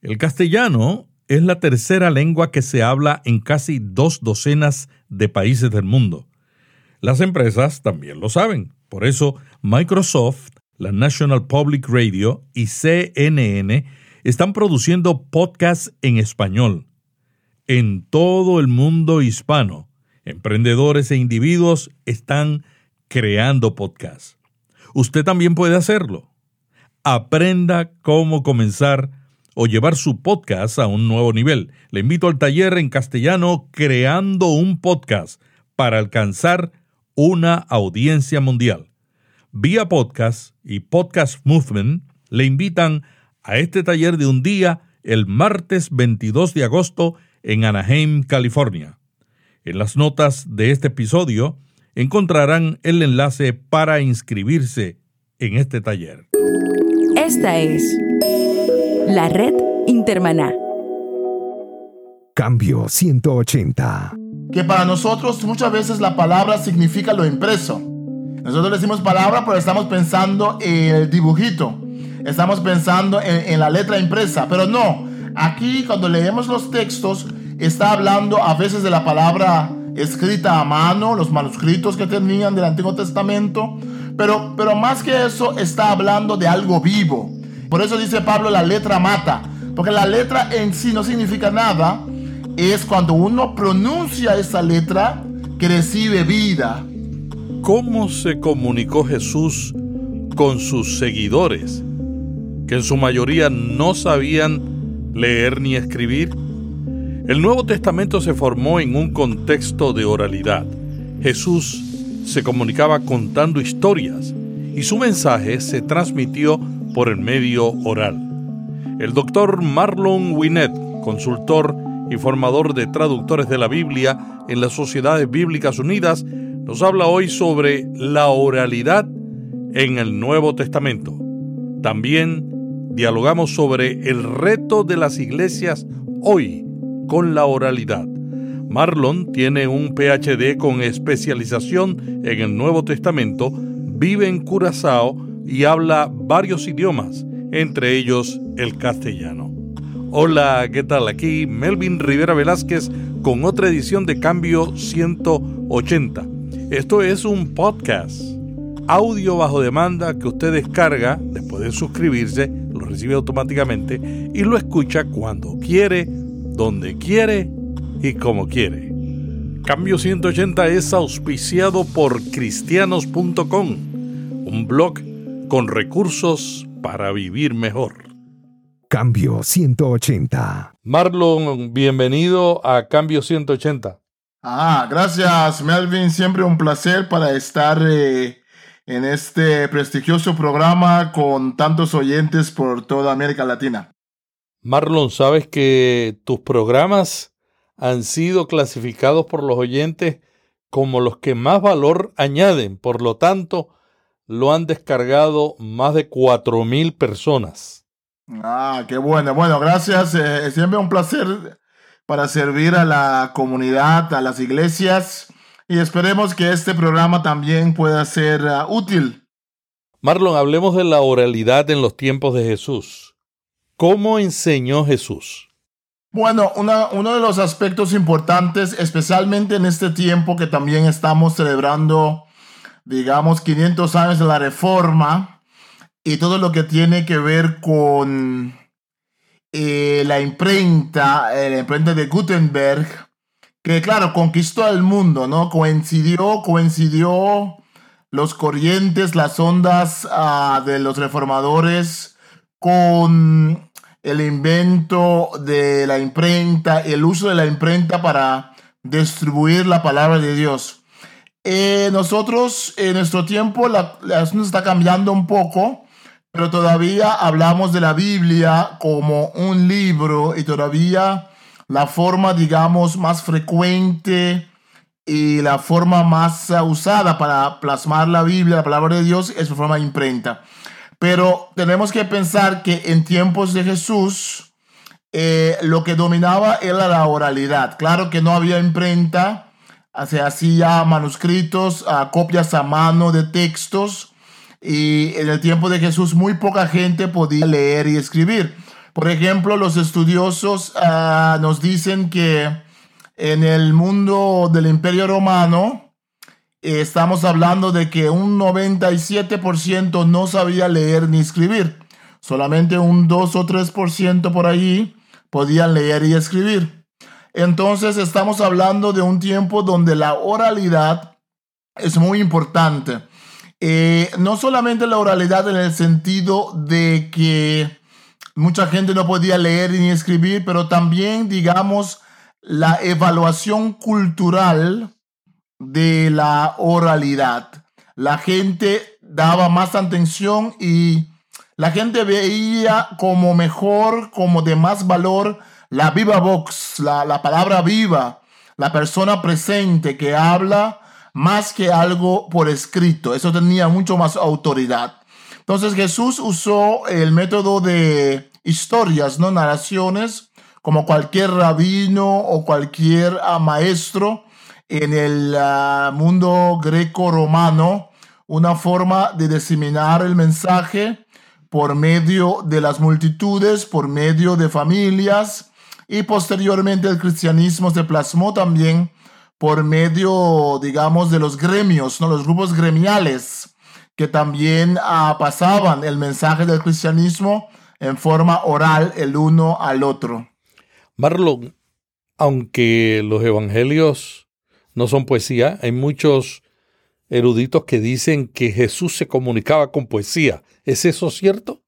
El castellano es la tercera lengua que se habla en casi dos docenas de países del mundo. Las empresas también lo saben. Por eso, Microsoft, la National Public Radio y CNN están produciendo podcasts en español. En todo el mundo hispano, emprendedores e individuos están creando podcasts. Usted también puede hacerlo. Aprenda cómo comenzar o llevar su podcast a un nuevo nivel. Le invito al taller en castellano Creando un podcast para alcanzar una audiencia mundial. Vía Podcast y Podcast Movement le invitan a este taller de un día el martes 22 de agosto en Anaheim, California. En las notas de este episodio encontrarán el enlace para inscribirse en este taller. Esta es la red Intermaná. Cambio 180. Que para nosotros muchas veces la palabra significa lo impreso. Nosotros decimos palabra, pero estamos pensando en el dibujito. Estamos pensando en, en la letra impresa. Pero no, aquí cuando leemos los textos, está hablando a veces de la palabra escrita a mano, los manuscritos que tenían del Antiguo Testamento. Pero, pero más que eso, está hablando de algo vivo. Por eso dice Pablo, la letra mata. Porque la letra en sí no significa nada. Es cuando uno pronuncia esa letra que recibe vida. ¿Cómo se comunicó Jesús con sus seguidores, que en su mayoría no sabían leer ni escribir? El Nuevo Testamento se formó en un contexto de oralidad. Jesús se comunicaba contando historias y su mensaje se transmitió por el medio oral. El doctor Marlon Winnet, consultor y formador de traductores de la Biblia en las Sociedades Bíblicas Unidas, nos habla hoy sobre la oralidad en el Nuevo Testamento. También dialogamos sobre el reto de las iglesias hoy con la oralidad. Marlon tiene un PhD con especialización en el Nuevo Testamento, vive en Curazao y habla varios idiomas, entre ellos el castellano. Hola, ¿qué tal? Aquí Melvin Rivera Velázquez con otra edición de Cambio 180. Esto es un podcast, audio bajo demanda que usted descarga después de suscribirse, lo recibe automáticamente y lo escucha cuando quiere, donde quiere y como quiere. Cambio 180 es auspiciado por cristianos.com, un blog con recursos para vivir mejor. Cambio 180. Marlon, bienvenido a Cambio 180. Ah, gracias Melvin, siempre un placer para estar eh, en este prestigioso programa con tantos oyentes por toda América Latina. Marlon, sabes que tus programas han sido clasificados por los oyentes como los que más valor añaden, por lo tanto, lo han descargado más de 4.000 personas. Ah, qué bueno. Bueno, gracias. Eh, siempre un placer para servir a la comunidad, a las iglesias y esperemos que este programa también pueda ser uh, útil. Marlon, hablemos de la oralidad en los tiempos de Jesús. ¿Cómo enseñó Jesús? Bueno, una, uno de los aspectos importantes, especialmente en este tiempo que también estamos celebrando digamos, 500 años de la reforma y todo lo que tiene que ver con eh, la imprenta, eh, la imprenta de Gutenberg, que claro, conquistó al mundo, ¿no? Coincidió, coincidió los corrientes, las ondas ah, de los reformadores con el invento de la imprenta, el uso de la imprenta para distribuir la palabra de Dios. Eh, nosotros, en nuestro tiempo, la, la está cambiando un poco, pero todavía hablamos de la Biblia como un libro y todavía la forma, digamos, más frecuente y la forma más usada para plasmar la Biblia, la palabra de Dios, es forma imprenta. Pero tenemos que pensar que en tiempos de Jesús, eh, lo que dominaba era la oralidad. Claro que no había imprenta, se hacía manuscritos, copias a mano de textos y en el tiempo de Jesús muy poca gente podía leer y escribir. Por ejemplo, los estudiosos ah, nos dicen que en el mundo del imperio romano, eh, estamos hablando de que un 97% no sabía leer ni escribir. Solamente un 2 o 3% por allí podían leer y escribir. Entonces estamos hablando de un tiempo donde la oralidad es muy importante. Eh, no solamente la oralidad en el sentido de que mucha gente no podía leer ni escribir, pero también, digamos, la evaluación cultural de la oralidad. La gente daba más atención y la gente veía como mejor, como de más valor, la viva vox, la, la palabra viva, la persona presente que habla más que algo por escrito. Eso tenía mucho más autoridad. Entonces Jesús usó el método de historias, no narraciones, como cualquier rabino o cualquier ah, maestro en el ah, mundo greco-romano, una forma de diseminar el mensaje por medio de las multitudes, por medio de familias, y posteriormente el cristianismo se plasmó también por medio, digamos, de los gremios, ¿no? los grupos gremiales, que también ah, pasaban el mensaje del cristianismo en forma oral el uno al otro. Marlon, aunque los evangelios no son poesía, hay muchos eruditos que dicen que Jesús se comunicaba con poesía. ¿Es eso cierto?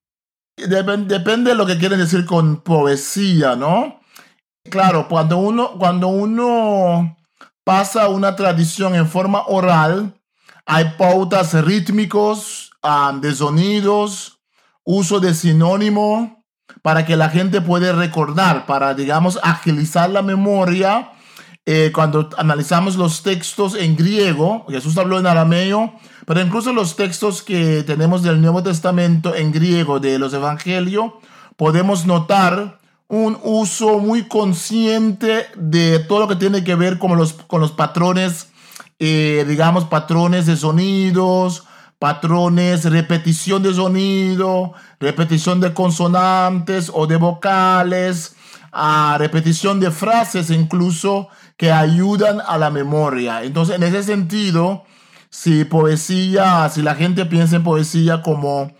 depende de lo que quieren decir con poesía, ¿no? Claro, cuando uno, cuando uno pasa una tradición en forma oral, hay pautas rítmicos, ah, de sonidos, uso de sinónimo para que la gente pueda recordar, para, digamos, agilizar la memoria. Eh, cuando analizamos los textos en griego, Jesús habló en arameo, pero incluso los textos que tenemos del Nuevo Testamento en griego de los Evangelios, podemos notar un uso muy consciente de todo lo que tiene que ver con los, con los patrones, eh, digamos, patrones de sonidos, patrones, repetición de sonido, repetición de consonantes o de vocales, a repetición de frases incluso que ayudan a la memoria. Entonces, en ese sentido, si poesía, si la gente piensa en poesía como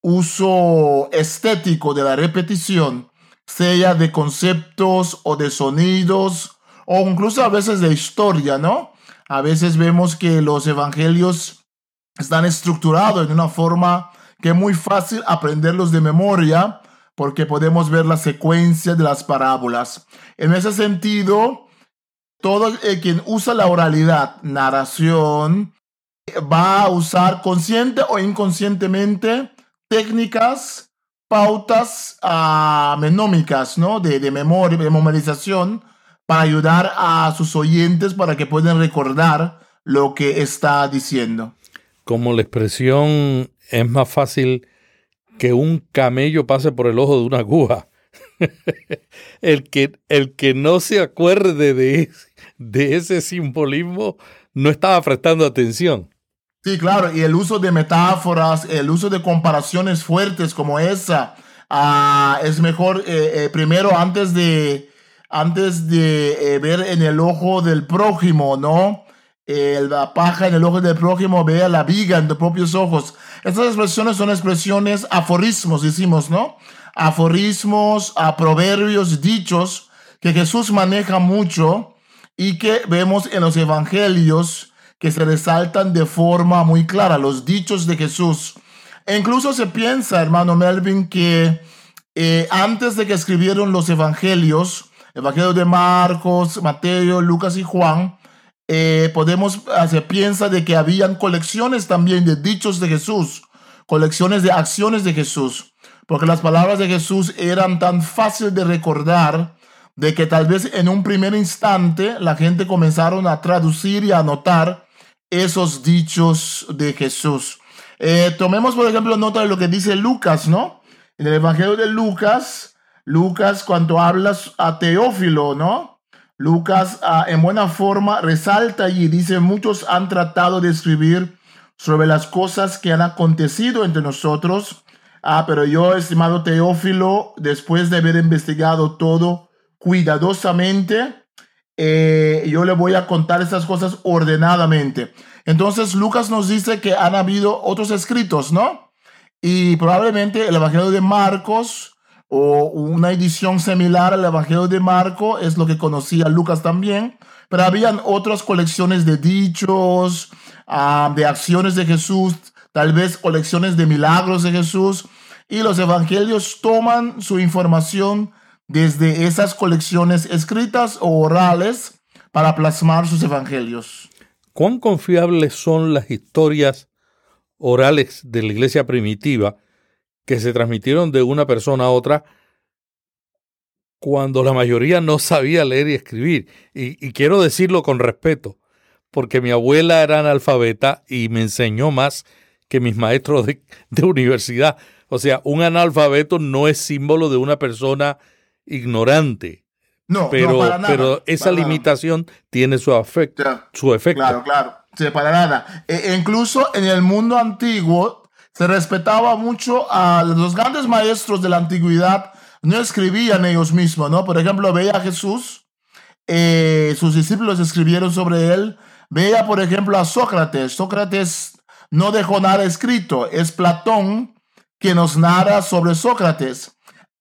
uso estético de la repetición, sea de conceptos o de sonidos o incluso a veces de historia, ¿no? A veces vemos que los evangelios están estructurados de una forma que es muy fácil aprenderlos de memoria porque podemos ver la secuencia de las parábolas. En ese sentido, todo el quien usa la oralidad, narración, va a usar consciente o inconscientemente técnicas pautas uh, menómicas, ¿no? De, memoria, de memorización, para ayudar a sus oyentes para que puedan recordar lo que está diciendo. Como la expresión es más fácil que un camello pase por el ojo de una aguja. el, que, el que no se acuerde de, de ese simbolismo no estaba prestando atención. Sí, claro, y el uso de metáforas, el uso de comparaciones fuertes como esa, ah, es mejor eh, eh, primero antes de, antes de eh, ver en el ojo del prójimo, ¿no? la paja en el ojo del prójimo, vea la viga en tus propios ojos. Estas expresiones son expresiones aforismos, decimos, ¿no? Aforismos, a proverbios, dichos que Jesús maneja mucho y que vemos en los evangelios que se resaltan de forma muy clara, los dichos de Jesús. E incluso se piensa, hermano Melvin, que eh, antes de que escribieron los evangelios, Evangelio de Marcos, Mateo, Lucas y Juan, eh, podemos, ah, se piensa de que habían colecciones también de dichos de Jesús, colecciones de acciones de Jesús, porque las palabras de Jesús eran tan fáciles de recordar de que tal vez en un primer instante la gente comenzaron a traducir y a anotar esos dichos de Jesús. Eh, tomemos, por ejemplo, nota de lo que dice Lucas, ¿no? En el Evangelio de Lucas, Lucas, cuando hablas a Teófilo, ¿no? Lucas, ah, en buena forma, resalta y dice, muchos han tratado de escribir sobre las cosas que han acontecido entre nosotros, Ah, pero yo, estimado Teófilo, después de haber investigado todo cuidadosamente, eh, yo le voy a contar estas cosas ordenadamente. Entonces, Lucas nos dice que han habido otros escritos, ¿no? Y probablemente el Evangelio de Marcos o una edición similar al Evangelio de Marcos es lo que conocía Lucas también, pero habían otras colecciones de dichos, ah, de acciones de Jesús, tal vez colecciones de milagros de Jesús, y los evangelios toman su información desde esas colecciones escritas o orales para plasmar sus evangelios. ¿Cuán confiables son las historias orales de la iglesia primitiva que se transmitieron de una persona a otra cuando la mayoría no sabía leer y escribir? Y, quiero decirlo con respeto, porque mi abuela era analfabeta y me enseñó más que mis maestros de, de universidad. O sea, un analfabeto no es símbolo de una persona ignorante. No, pero, no para nada, pero esa limitación tiene su, afecto, su efecto. Claro, claro. Sí, para nada. E, incluso en el mundo antiguo se respetaba mucho a los grandes maestros de la antigüedad. No escribían ellos mismos, ¿no? Por ejemplo, veía a Jesús, eh, sus discípulos escribieron sobre él. Veía, por ejemplo, a Sócrates. Sócrates no dejó nada escrito. Es Platón que nos narra sobre Sócrates.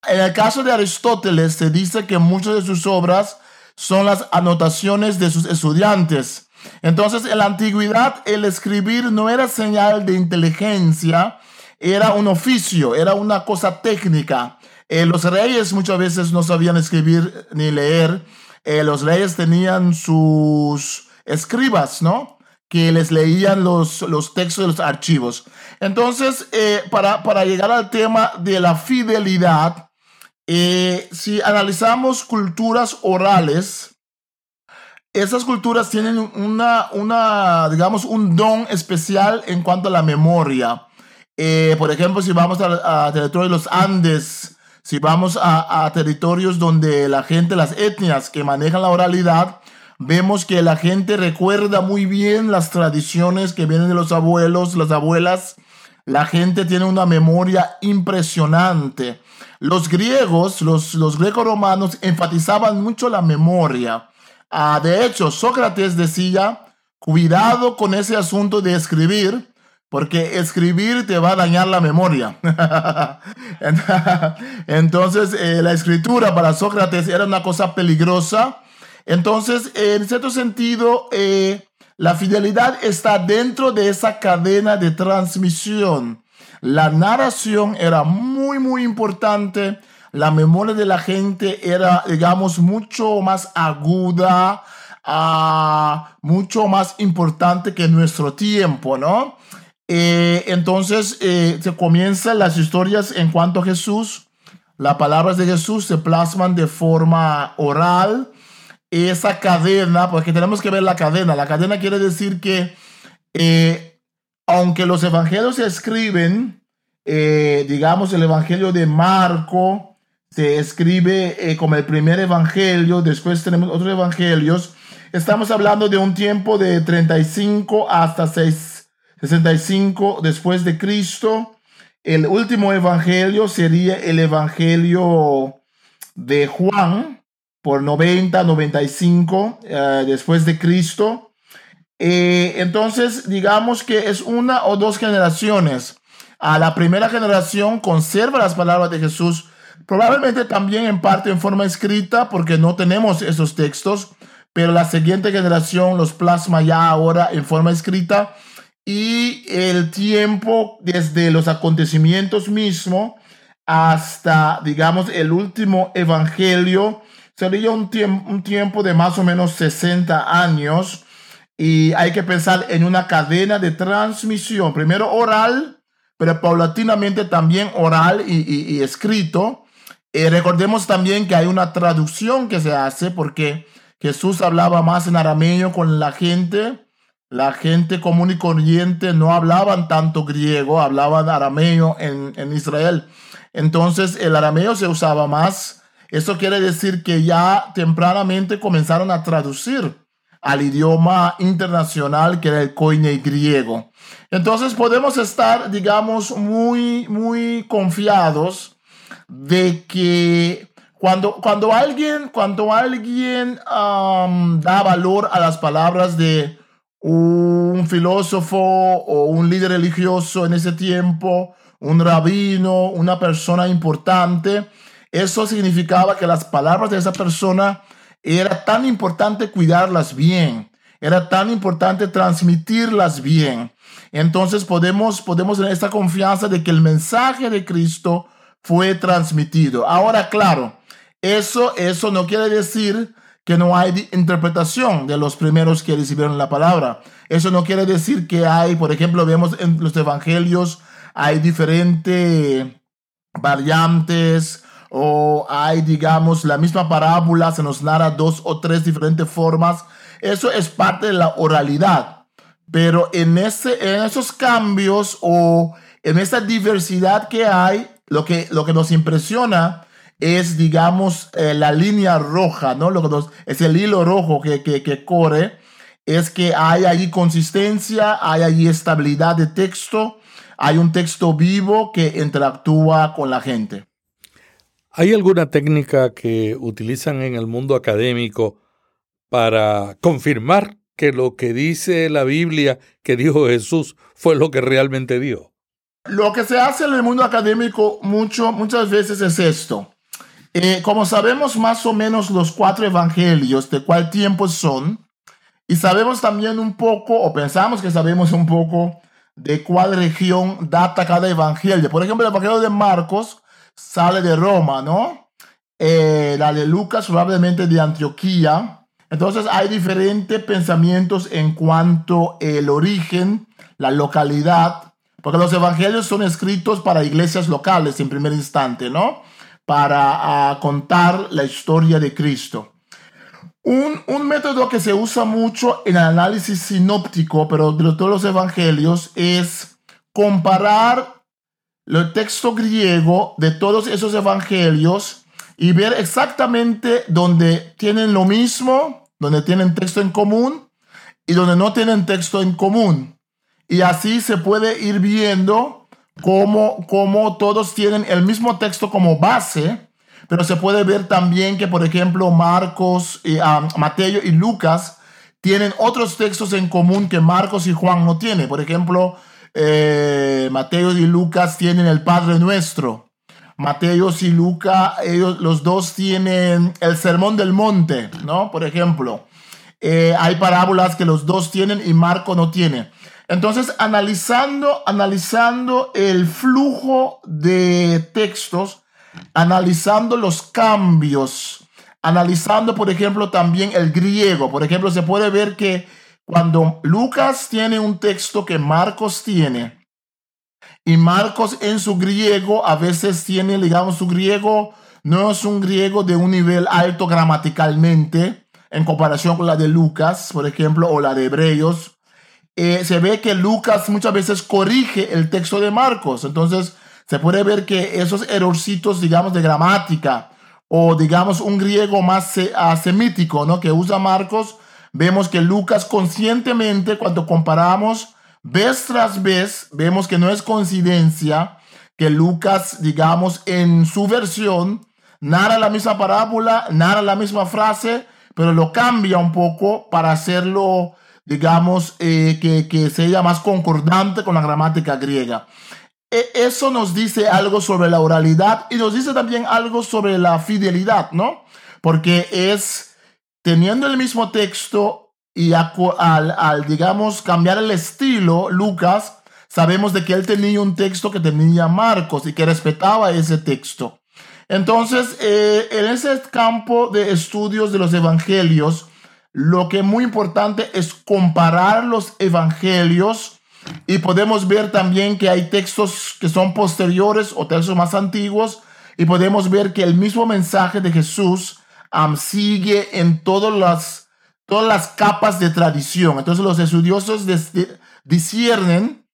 En el caso de Aristóteles se dice que muchas de sus obras son las anotaciones de sus estudiantes. Entonces, en la antigüedad, el escribir no era señal de inteligencia, era un oficio, era una cosa técnica. Eh, los reyes muchas veces no sabían escribir ni leer. Eh, los reyes tenían sus escribas, ¿no? Que les leían los, los textos de los archivos. Entonces, eh, para, para llegar al tema de la fidelidad, eh, si analizamos culturas orales, esas culturas tienen una, digamos, un don especial en cuanto a la memoria. Eh, por ejemplo, si vamos a, a territorios de los Andes, si vamos a, a, territorios donde la gente, las etnias que manejan la oralidad, vemos que la gente recuerda muy bien las tradiciones que vienen de los abuelos, las abuelas. La gente tiene una memoria impresionante. Los griegos, los, los greco-romanos enfatizaban mucho la memoria. Ah, de hecho, Sócrates decía, cuidado con ese asunto de escribir, porque escribir te va a dañar la memoria. Entonces, eh, la escritura para Sócrates era una cosa peligrosa. Entonces, en cierto sentido, eh, la fidelidad está dentro de esa cadena de transmisión. La narración era muy, muy importante. La memoria de la gente era, digamos, mucho más aguda, uh, mucho más importante que nuestro tiempo, ¿no? Eh, entonces eh, se comienzan las historias en cuanto a Jesús. Las palabras de Jesús se plasman de forma oral. Esa cadena, porque tenemos que ver la cadena. La cadena quiere decir que eh, aunque los evangelios se escriben, eh, digamos, el evangelio de Marco se escribe eh, como el primer evangelio, después tenemos otros evangelios, estamos hablando de un tiempo de 35 hasta 6, 65 después de Cristo. El último evangelio sería el evangelio de Juan por 90, 95 eh, después de Cristo. Eh, entonces, digamos que es una o dos generaciones. A la primera generación conserva las palabras de Jesús, probablemente también en parte en forma escrita, porque no tenemos esos textos, pero la siguiente generación los plasma ya ahora en forma escrita. Y el tiempo desde los acontecimientos mismos hasta, digamos, el último evangelio, sería un, tiempo de más o menos 60 años y hay que pensar en una cadena de transmisión, primero oral, pero paulatinamente también oral y, escrito. Eh, recordemos también que hay una traducción que se hace porque Jesús hablaba más en arameo con la gente. La gente común y corriente no hablaban tanto griego, hablaban arameo en Israel. Entonces el arameo se usaba más. Eso quiere decir que ya tempranamente comenzaron a traducir al idioma internacional que era el koine griego. Entonces podemos estar, digamos, muy, muy confiados de que cuando, cuando alguien, cuando alguien da valor a las palabras de un filósofo o un líder religioso en ese tiempo, un rabino, una persona importante, eso significaba que las palabras de esa persona era tan importante cuidarlas bien, era tan importante transmitirlas bien. Entonces podemos, podemos tener esta confianza de que el mensaje de Cristo fue transmitido. Ahora, claro, eso, eso no quiere decir que no hay interpretación de los primeros que recibieron la palabra. Eso no quiere decir que hay, por ejemplo, vemos en los evangelios, hay diferentes variantes o hay, digamos, la misma parábola, se nos narra dos o tres diferentes formas. Eso es parte de la oralidad. Pero en, ese, en esos cambios o en esa diversidad que hay, lo que, lo que nos impresiona es, digamos, eh, la línea roja, ¿no? Lo que nos, es el hilo rojo que, que, que corre, es que hay allí consistencia, hay allí estabilidad de texto, hay un texto vivo que interactúa con la gente. ¿Hay alguna técnica que utilizan en el mundo académico para confirmar que lo que dice la Biblia que dijo Jesús fue lo que realmente dijo? Lo que se hace en el mundo académico mucho, muchas veces es esto. Eh, como sabemos más o menos los cuatro evangelios, de cuál tiempo son, y sabemos también un poco, o pensamos que sabemos un poco, de cuál región data cada evangelio. Por ejemplo, el evangelio de Marcos sale de Roma, ¿no? Eh, la de Lucas probablemente de Antioquía. Entonces hay diferentes pensamientos en cuanto el origen, la localidad, porque los evangelios son escritos para iglesias locales en primer instante, ¿no? Para ah, contar la historia de Cristo. Un, un, método que se usa mucho en el análisis sinóptico, pero de todos los evangelios, es comparar el texto griego de todos esos evangelios y ver exactamente donde tienen lo mismo, donde tienen texto en común y donde no tienen texto en común. Y así se puede ir viendo cómo, cómo todos tienen el mismo texto como base, pero se puede ver también que, por ejemplo, Marcos, y, ah, Mateo y Lucas tienen otros textos en común que Marcos y Juan no tienen. Por ejemplo, eh, Mateo y Lucas tienen el Padre Nuestro. Mateo y Lucas, ellos los dos tienen el Sermón del Monte, ¿no? Por ejemplo, eh, hay parábolas que los dos tienen y Marco no tiene. Entonces, analizando, analizando el flujo de textos, analizando los cambios, analizando, por ejemplo, también el griego. Por ejemplo, se puede ver que cuando Lucas tiene un texto que Marcos tiene, y Marcos en su griego a veces tiene, digamos, su griego no es un griego de un nivel alto gramaticalmente en comparación con la de Lucas, por ejemplo, o la de Hebreos. Eh, se ve que Lucas muchas veces corrige el texto de Marcos. Entonces, se puede ver que esos errorcitos, digamos, de gramática o, digamos, un griego más semítico, ¿no? Que usa Marcos, vemos que Lucas conscientemente, cuando comparamos vez tras vez, vemos que no es coincidencia que Lucas, digamos, en su versión, narra la misma parábola, narra la misma frase, pero lo cambia un poco para hacerlo, digamos, eh, que, que sea más concordante con la gramática griega. E, eso nos dice algo sobre la oralidad y nos dice también algo sobre la fidelidad, ¿no? Porque es teniendo el mismo texto y al, digamos, cambiar el estilo, Lucas, sabemos de que él tenía un texto que tenía Marcos y que respetaba ese texto. Entonces, eh, en ese campo de estudios de los evangelios, lo que es muy importante es comparar los evangelios y podemos ver también que hay textos que son posteriores o textos más antiguos y podemos ver que el mismo mensaje de Jesús sigue en todas las, todas las capas de tradición. Entonces los estudiosos disciernen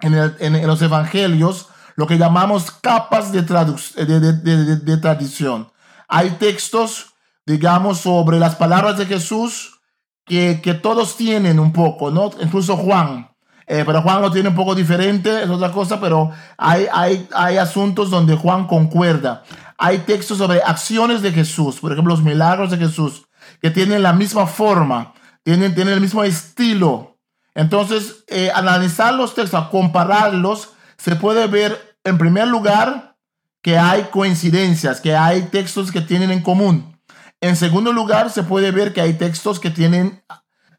en, en, los evangelios lo que llamamos capas de, de, de, tradición. Hay textos, digamos, sobre las palabras de Jesús que, que todos tienen un poco, ¿no? Incluso Juan. Eh, pero Juan lo tiene un poco diferente, es otra cosa, pero hay, hay, hay asuntos donde Juan concuerda. Hay textos sobre acciones de Jesús, por ejemplo, los milagros de Jesús, que tienen la misma forma, tienen, tienen el mismo estilo. Entonces, eh, analizar los textos, compararlos, se puede ver, en primer lugar, que hay coincidencias, que hay textos que tienen en común. En segundo lugar, se puede ver que hay textos que tienen,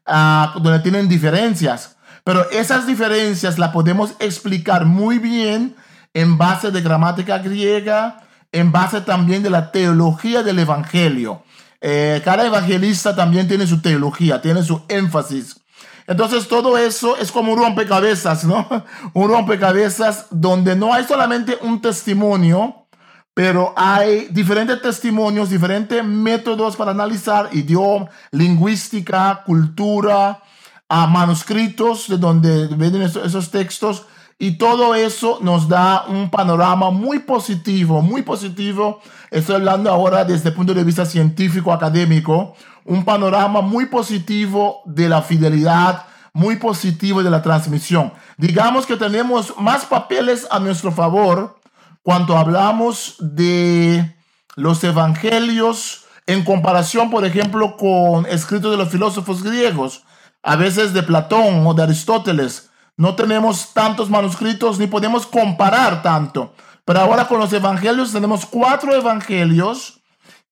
uh, donde tienen diferencias. Pero esas diferencias las podemos explicar muy bien en base de gramática griega, en base también de la teología del Evangelio. Eh, cada evangelista también tiene su teología, tiene su énfasis. Entonces todo eso es como un rompecabezas, ¿no? Un rompecabezas donde no hay solamente un testimonio, pero hay diferentes testimonios, diferentes métodos para analizar idioma, lingüística, cultura, a manuscritos de donde vienen esos, textos y todo eso nos da un panorama muy positivo, muy positivo. Estoy hablando ahora desde el punto de vista científico, académico, un panorama muy positivo de la fidelidad, muy positivo de la transmisión. Digamos que tenemos más papeles a nuestro favor cuando hablamos de los evangelios en comparación, por ejemplo, con escritos de los filósofos griegos a veces de Platón o de Aristóteles. No tenemos tantos manuscritos ni podemos comparar tanto. Pero ahora con los evangelios tenemos cuatro evangelios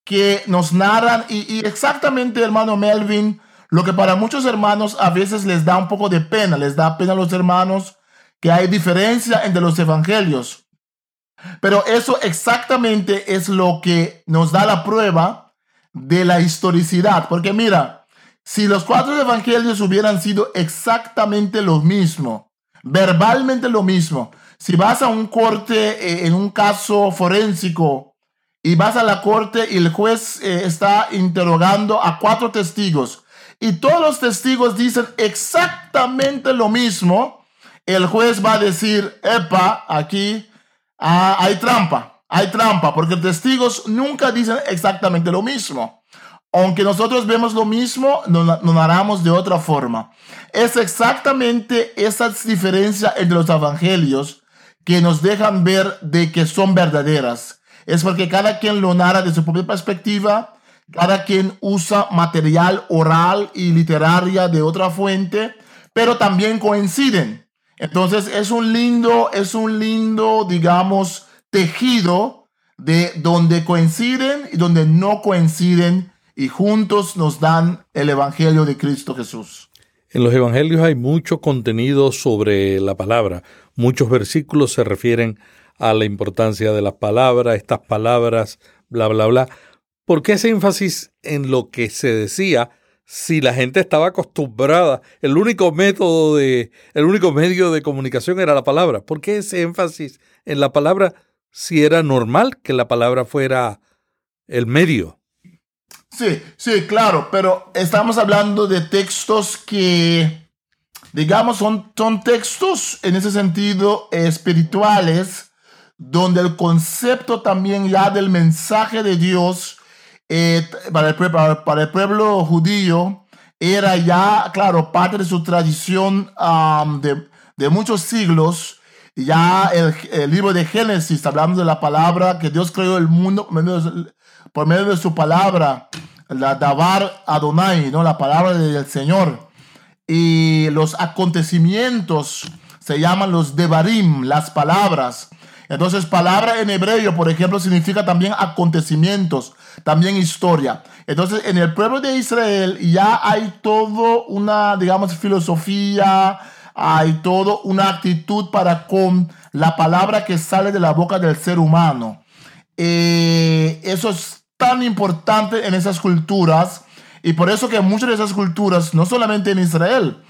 que nos narran y, exactamente, hermano Melvin, lo que para muchos hermanos a veces les da un poco de pena, les da pena a los hermanos que hay diferencia entre los evangelios. Pero eso exactamente es lo que nos da la prueba de la historicidad. Porque mira, si los cuatro evangelios hubieran sido exactamente lo mismo, verbalmente lo mismo, si vas a un corte eh, en un caso forénsico y vas a la corte y el juez eh, está interrogando a cuatro testigos y todos los testigos dicen exactamente lo mismo, el juez va a decir, epa, aquí ah, hay trampa, hay trampa, porque testigos nunca dicen exactamente lo mismo aunque nosotros vemos lo mismo, nos, narramos de otra forma. Es exactamente esa diferencia entre los evangelios que nos dejan ver de que son verdaderas. Es porque cada quien lo narra de su propia perspectiva, cada quien usa material oral y literaria de otra fuente, pero también coinciden. Entonces es un lindo, es un lindo, digamos, tejido de donde coinciden y donde no coinciden y juntos nos dan el Evangelio de Cristo Jesús. En los Evangelios hay mucho contenido sobre la palabra. Muchos versículos se refieren a la importancia de las palabras, estas palabras, bla, bla, bla. ¿Por qué ese énfasis en lo que se decía si la gente estaba acostumbrada? El único método de, el único medio de comunicación era la palabra. ¿Por qué ese énfasis en la palabra si era normal que la palabra fuera el medio? Sí, sí, claro, pero estamos hablando de textos que, digamos, son, son textos en ese sentido espirituales, donde el concepto también ya del mensaje de Dios eh, para, el, para, el, pueblo judío era ya, claro, parte de su tradición de, de, muchos siglos. Ya el, el, libro de Génesis, hablando de la palabra que Dios creó el mundo por medio de su palabra, la Dabar Adonai, ¿no? la palabra del Señor. Y los acontecimientos se llaman los Devarim, las palabras. Entonces, palabra en hebreo, por ejemplo, significa también acontecimientos, también historia. Entonces, en el pueblo de Israel ya hay todo una, digamos, filosofía, hay todo una actitud para con la palabra que sale de la boca del ser humano. Eh, eso es tan importante en esas culturas y por eso que muchas de esas culturas, no solamente en Israel,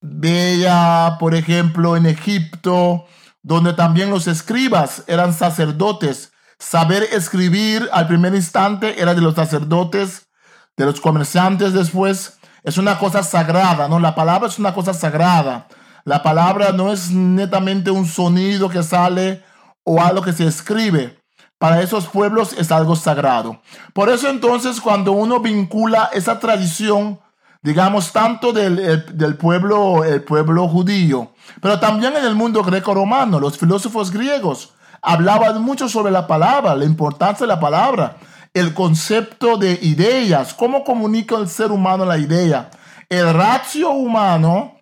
veía, por ejemplo, en Egipto, donde también los escribas eran sacerdotes. Saber escribir al primer instante era de los sacerdotes, de los comerciantes después. Es una cosa sagrada, ¿no? La palabra es una cosa sagrada. La palabra no es netamente un sonido que sale o algo que se escribe para esos pueblos es algo sagrado. Por eso entonces cuando uno vincula esa tradición digamos, tanto del, del pueblo, el pueblo judío, pero también en el mundo greco-romano. Los filósofos griegos hablaban mucho sobre la palabra, la importancia de la palabra, el concepto de ideas, cómo comunica el ser humano la idea. El ratio humano,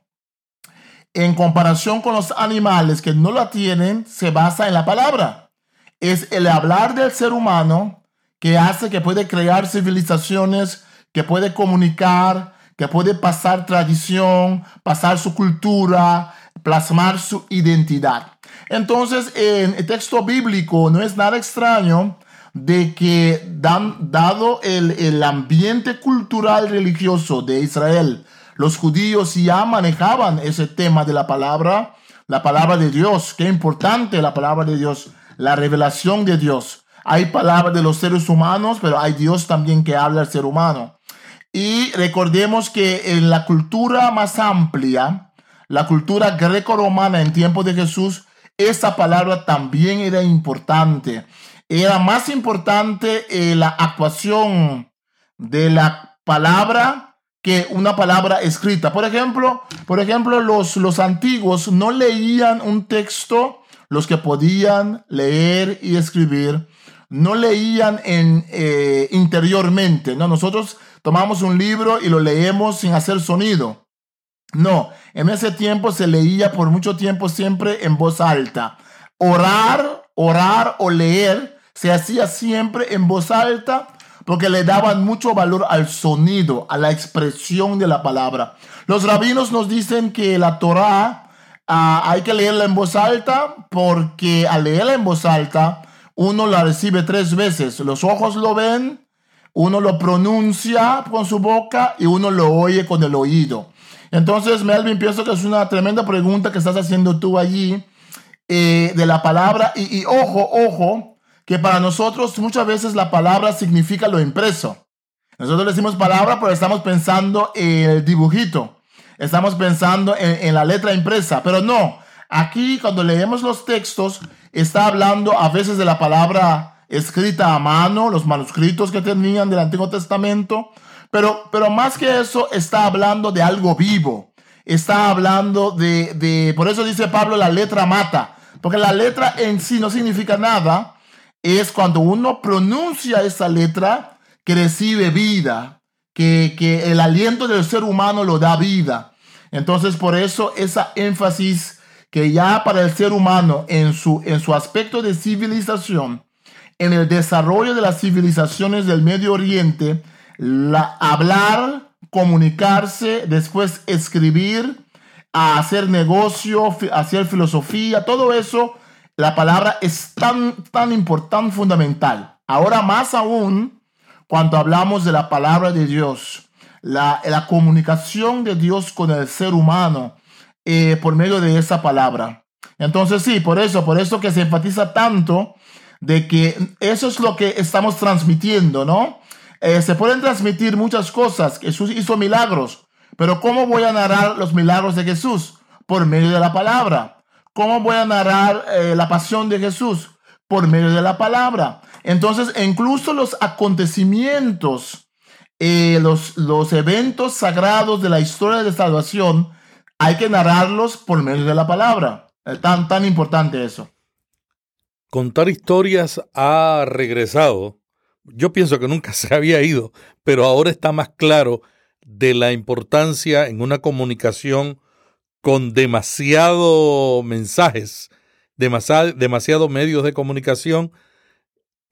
en comparación con los animales que no la tienen, se basa en la palabra. Es el hablar del ser humano que hace que puede crear civilizaciones, que puede comunicar, que puede pasar tradición, pasar su cultura, plasmar su identidad. Entonces, en el texto bíblico no es nada extraño de que dan, dado el, el ambiente cultural religioso de Israel, los judíos ya manejaban ese tema de la palabra, la palabra de Dios. Qué importante la palabra de Dios, la revelación de Dios. Hay palabras de los seres humanos, pero hay Dios también que habla al ser humano. Y recordemos que en la cultura más amplia, la cultura greco-romana en tiempo de Jesús, esa palabra también era importante. Era más importante eh, la actuación de la palabra que una palabra escrita. Por ejemplo, por ejemplo los, los antiguos no leían un texto, los que podían leer y escribir, no leían en, eh, interiormente. ¿no? Nosotros tomamos un libro y lo leemos sin hacer sonido. No, en ese tiempo se leía por mucho tiempo siempre en voz alta. Orar, orar o leer se hacía siempre en voz alta porque le daban mucho valor al sonido, a la expresión de la palabra. Los rabinos nos dicen que la Torah ah, hay que leerla en voz alta porque al leerla en voz alta uno la recibe tres veces. Los ojos lo ven, uno lo pronuncia con su boca y uno lo oye con el oído. Entonces, Melvin, pienso que es una tremenda pregunta que estás haciendo tú allí eh, de la palabra. Y, y, ojo, ojo, que para nosotros muchas veces la palabra significa lo impreso. Nosotros decimos palabra, pero estamos pensando en el dibujito. Estamos pensando en, la letra impresa. Pero no, aquí cuando leemos los textos, está hablando a veces de la palabra escrita a mano, los manuscritos que tenían del Antiguo Testamento pero, pero más que eso, está hablando de algo vivo. Está hablando de, de, por eso dice Pablo, la letra mata. Porque la letra en sí no significa nada. Es cuando uno pronuncia esa letra que recibe vida, que, que el aliento del ser humano lo da vida. Entonces, por eso esa énfasis que ya para el ser humano en su, en su aspecto de civilización, en el desarrollo de las civilizaciones del Medio Oriente, la, hablar, comunicarse, después escribir, hacer negocio, hacer filosofía, todo eso, la palabra es tan, tan importante, fundamental. Ahora más aún, cuando hablamos de la palabra de Dios, la, comunicación de Dios con el ser humano eh, por medio de esa palabra. Entonces sí, por eso, por eso que se enfatiza tanto de que eso es lo que estamos transmitiendo, ¿no? Eh, se pueden transmitir muchas cosas. Jesús hizo milagros. Pero ¿cómo voy a narrar los milagros de Jesús? Por medio de la palabra. ¿Cómo voy a narrar eh, la pasión de Jesús? Por medio de la palabra. Entonces, incluso los acontecimientos, eh, los, los eventos sagrados de la historia de salvación, hay que narrarlos por medio de la palabra. Es tan, tan importante eso. Contar historias ha regresado yo pienso que nunca se había ido, pero ahora está más claro de la importancia en una comunicación con demasiado mensajes, demasiado, demasiados medios de comunicación,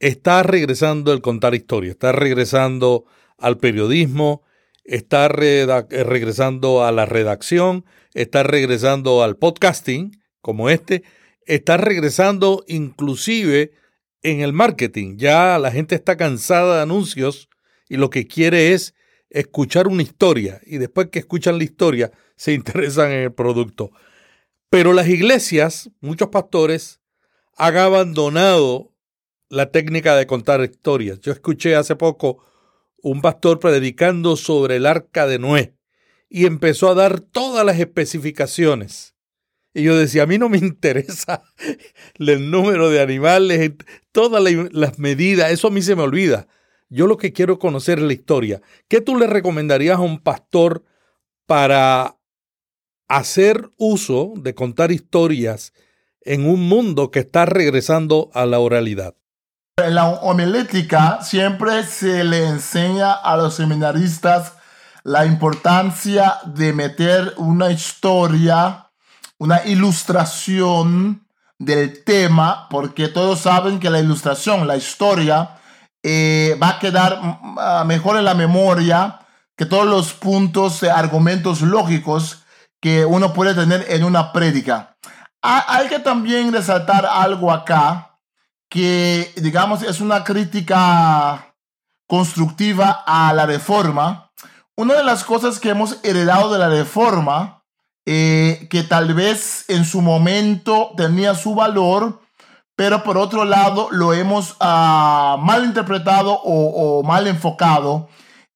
está regresando el contar historia, está regresando al periodismo, está regresando a la redacción, está regresando al podcasting como este, está regresando inclusive en el marketing. Ya la gente está cansada de anuncios y lo que quiere es escuchar una historia y después que escuchan la historia se interesan en el producto. Pero las iglesias, muchos pastores, han abandonado la técnica de contar historias. Yo escuché hace poco un pastor predicando sobre el arca de Noé y empezó a dar todas las especificaciones y yo decía, a mí no me interesa el número de animales, todas las medidas, eso a mí se me olvida. yo lo que quiero conocer es la historia. ¿Qué tú le recomendarías a un pastor para hacer uso de contar historias en un mundo que está regresando a la oralidad? En la homilética siempre se le enseña a los seminaristas la importancia de meter una historia, una ilustración del tema, porque todos saben que la ilustración, la historia, eh, va a quedar mm, ah, mejor en la memoria que todos los puntos, argumentos lógicos que uno puede tener en una prédica. Hay que también resaltar algo acá que, digamos, es una crítica constructiva a la reforma. Una de las cosas que hemos heredado de la reforma, eh, que tal vez en su momento tenía su valor, pero por otro lado lo hemos uh, mal interpretado o, o, mal enfocado,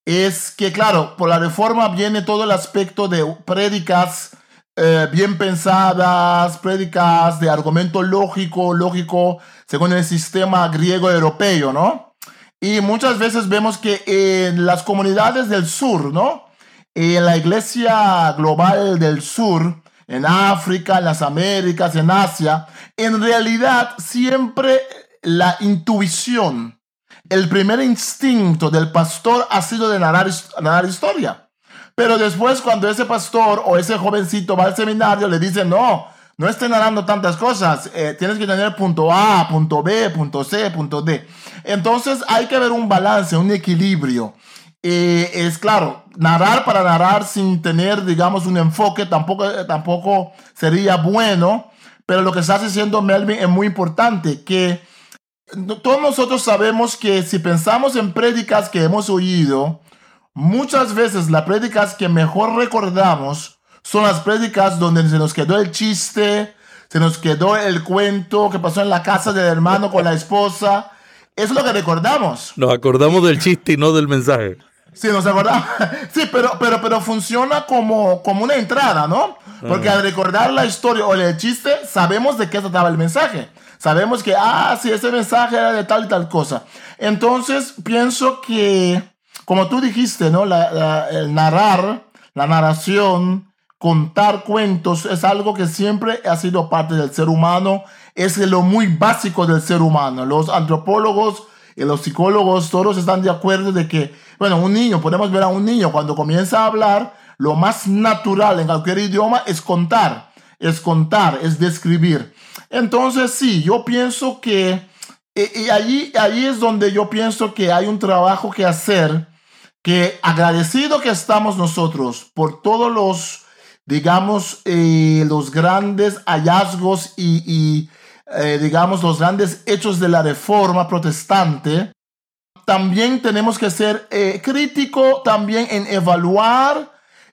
es que, claro, por la reforma viene todo el aspecto de prédicas eh, bien pensadas, prédicas de argumento lógico, lógico, según el sistema griego europeo, ¿no? Y muchas veces vemos que en las comunidades del sur, ¿no? En la iglesia global del sur, en África, en las Américas, en Asia, en realidad siempre la intuición, el primer instinto del pastor ha sido de narrar, narrar historia. Pero después cuando ese pastor o ese jovencito va al seminario, le dicen, no, no estén narrando tantas cosas. Eh, tienes que tener punto A, punto B, punto C, punto D. Entonces hay que ver un balance, un equilibrio. Eh, es claro, narrar para narrar sin tener, digamos, un enfoque tampoco, eh, tampoco sería bueno. Pero lo que está diciendo Melvin es muy importante, que todos nosotros sabemos que si pensamos en prédicas que hemos oído, muchas veces las prédicas que mejor recordamos son las prédicas donde se nos quedó el chiste, se nos quedó el cuento que pasó en la casa del hermano con la esposa. Eso es lo que recordamos. Nos acordamos del chiste y no del mensaje. Sí, nos acordamos. Sí, pero, pero, pero funciona como, como una entrada, ¿no? Porque al recordar la historia o el chiste, sabemos de qué trataba el mensaje. Sabemos que, ah, sí, ese mensaje era de tal y tal cosa. Entonces, pienso que, como tú dijiste, ¿no? el narrar, la narración, contar cuentos es algo que siempre ha sido parte del ser humano, es lo muy básico del ser humano. Los antropólogos y los psicólogos todos están de acuerdo de que, bueno, un niño, podemos ver a un niño cuando comienza a hablar, lo más natural en cualquier idioma es contar, es contar, es describir. Entonces, sí, yo pienso que, y allí, allí es donde yo pienso que hay un trabajo que hacer, que agradecido que estamos nosotros por todos los digamos, eh, los grandes hallazgos y, eh, digamos, los grandes hechos de la reforma protestante, también tenemos que ser eh, crítico también en evaluar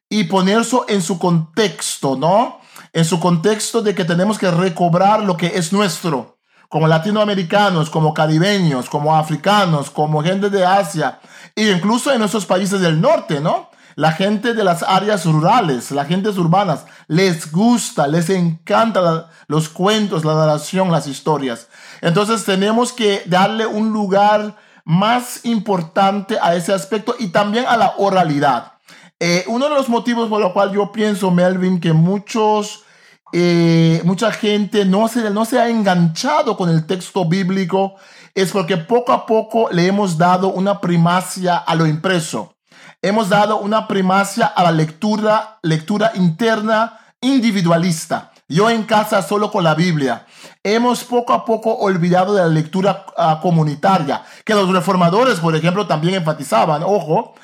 y ponerse en su contexto, ¿no? En su contexto de que tenemos que recobrar lo que es nuestro, como latinoamericanos, como caribeños, como africanos, como gente de Asia, e incluso en nuestros países del norte, ¿no? La gente de las áreas rurales, las gentes urbanas, les gusta, les encanta los cuentos, la narración, las historias. Entonces tenemos que darle un lugar más importante a ese aspecto y también a la oralidad. Eh, uno de los motivos por lo cual yo pienso, Melvin, que muchos, eh, mucha gente no se, no se ha enganchado con el texto bíblico es porque poco a poco le hemos dado una primacia a lo impreso hemos dado una primacia a la lectura, lectura interna individualista. Yo en casa solo con la Biblia. Hemos poco a poco olvidado de la lectura uh, comunitaria, que los reformadores, por ejemplo, también enfatizaban. Ojo,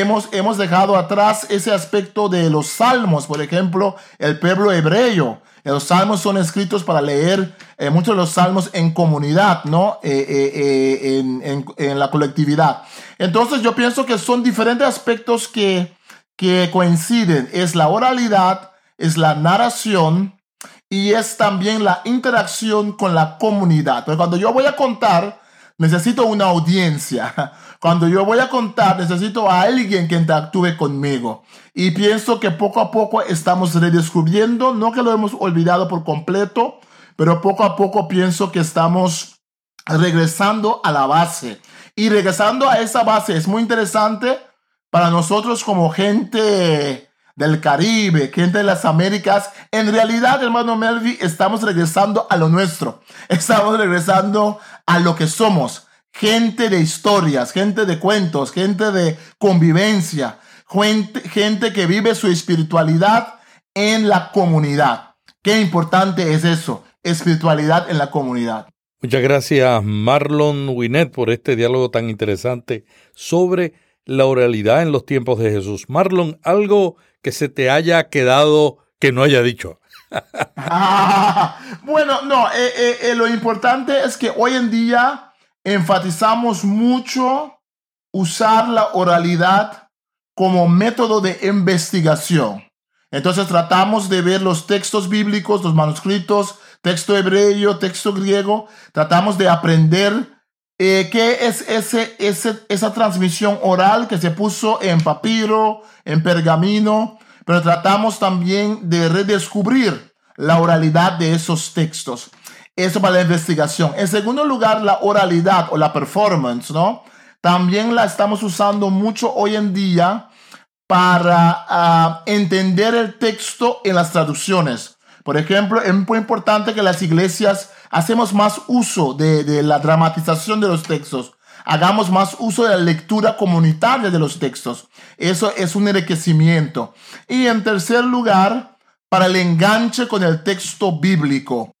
hemos, hemos dejado atrás ese aspecto de los salmos, por ejemplo, el pueblo hebreo. Los salmos son escritos para leer eh, muchos de los salmos en comunidad, ¿no? Eh, eh, en, en, en, la colectividad. Entonces yo pienso que son diferentes aspectos que, que coinciden. Es la oralidad, es la narración y es también la interacción con la comunidad. Cuando yo voy a contar, necesito una audiencia. Cuando yo voy a contar, necesito a alguien que interactúe conmigo. Y pienso que poco a poco estamos redescubriendo, no que lo hemos olvidado por completo, pero poco a poco pienso que estamos regresando a la base. Y regresando a esa base, es muy interesante para nosotros como gente del Caribe, gente de las Américas. En realidad, hermano Melvi, estamos regresando a lo nuestro. Estamos regresando a lo que somos. Gente de historias, gente de cuentos, gente de convivencia, gente, gente que vive su espiritualidad en la comunidad. Qué importante es eso, espiritualidad en la comunidad. Muchas gracias Marlon Winet por este diálogo tan interesante sobre la oralidad en los tiempos de Jesús. Marlon, algo que se te haya quedado que no haya dicho. bueno, no, eh, eh, eh, lo importante es que hoy en día enfatizamos mucho usar la oralidad como método de investigación. Entonces tratamos de ver los textos bíblicos, los manuscritos, texto hebreo, texto griego, tratamos de aprender eh, ¿Qué es ese, esa transmisión oral que se puso en papiro, en pergamino? Pero tratamos también de redescubrir la oralidad de esos textos. Eso para la investigación. En segundo lugar, la oralidad o la performance, ¿no? También la estamos usando mucho hoy en día para ah, entender el texto en las traducciones. Por ejemplo, es muy importante que las iglesias hacemos más uso de, la dramatización de los textos. Hagamos más uso de la lectura comunitaria de los textos. Eso es un enriquecimiento. Y en tercer lugar, para el enganche con el texto bíblico.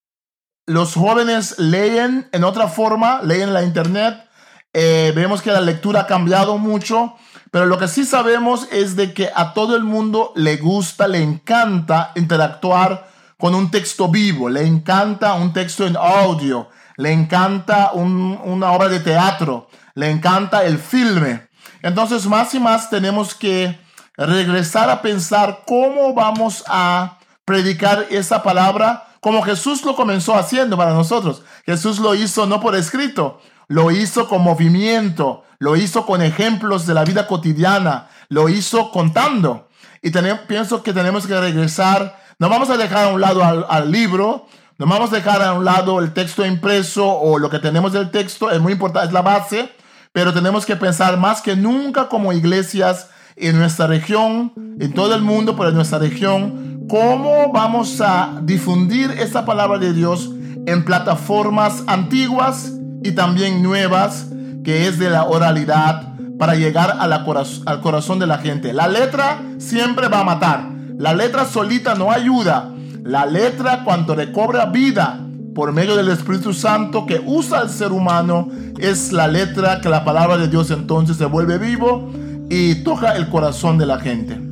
Los jóvenes leen en otra forma, leen en la internet. Eh, vemos que la lectura ha cambiado mucho, pero lo que sí sabemos es de que a todo el mundo le gusta, le encanta interactuar con un texto vivo, le encanta un texto en audio, le encanta una obra de teatro, le encanta el filme. Entonces, más y más tenemos que regresar a pensar cómo vamos a predicar esa palabra como Jesús lo comenzó haciendo para nosotros. Jesús lo hizo no por escrito, lo hizo con movimiento, lo hizo con ejemplos de la vida cotidiana, lo hizo contando. Y pienso que tenemos que regresar no vamos a dejar a un lado al, libro, no vamos a dejar a un lado el texto impreso o lo que tenemos del texto, es muy importante, es la base, pero tenemos que pensar más que nunca como iglesias en nuestra región, en todo el mundo, pero en nuestra región, cómo vamos a difundir esa palabra de Dios en plataformas antiguas y también nuevas, que es de la oralidad, para llegar al corazón de la gente. La letra siempre va a matar. La letra solita no ayuda. La letra cuando recobra vida por medio del Espíritu Santo que usa al ser humano es la letra que la palabra de Dios entonces se vuelve vivo y toca el corazón de la gente.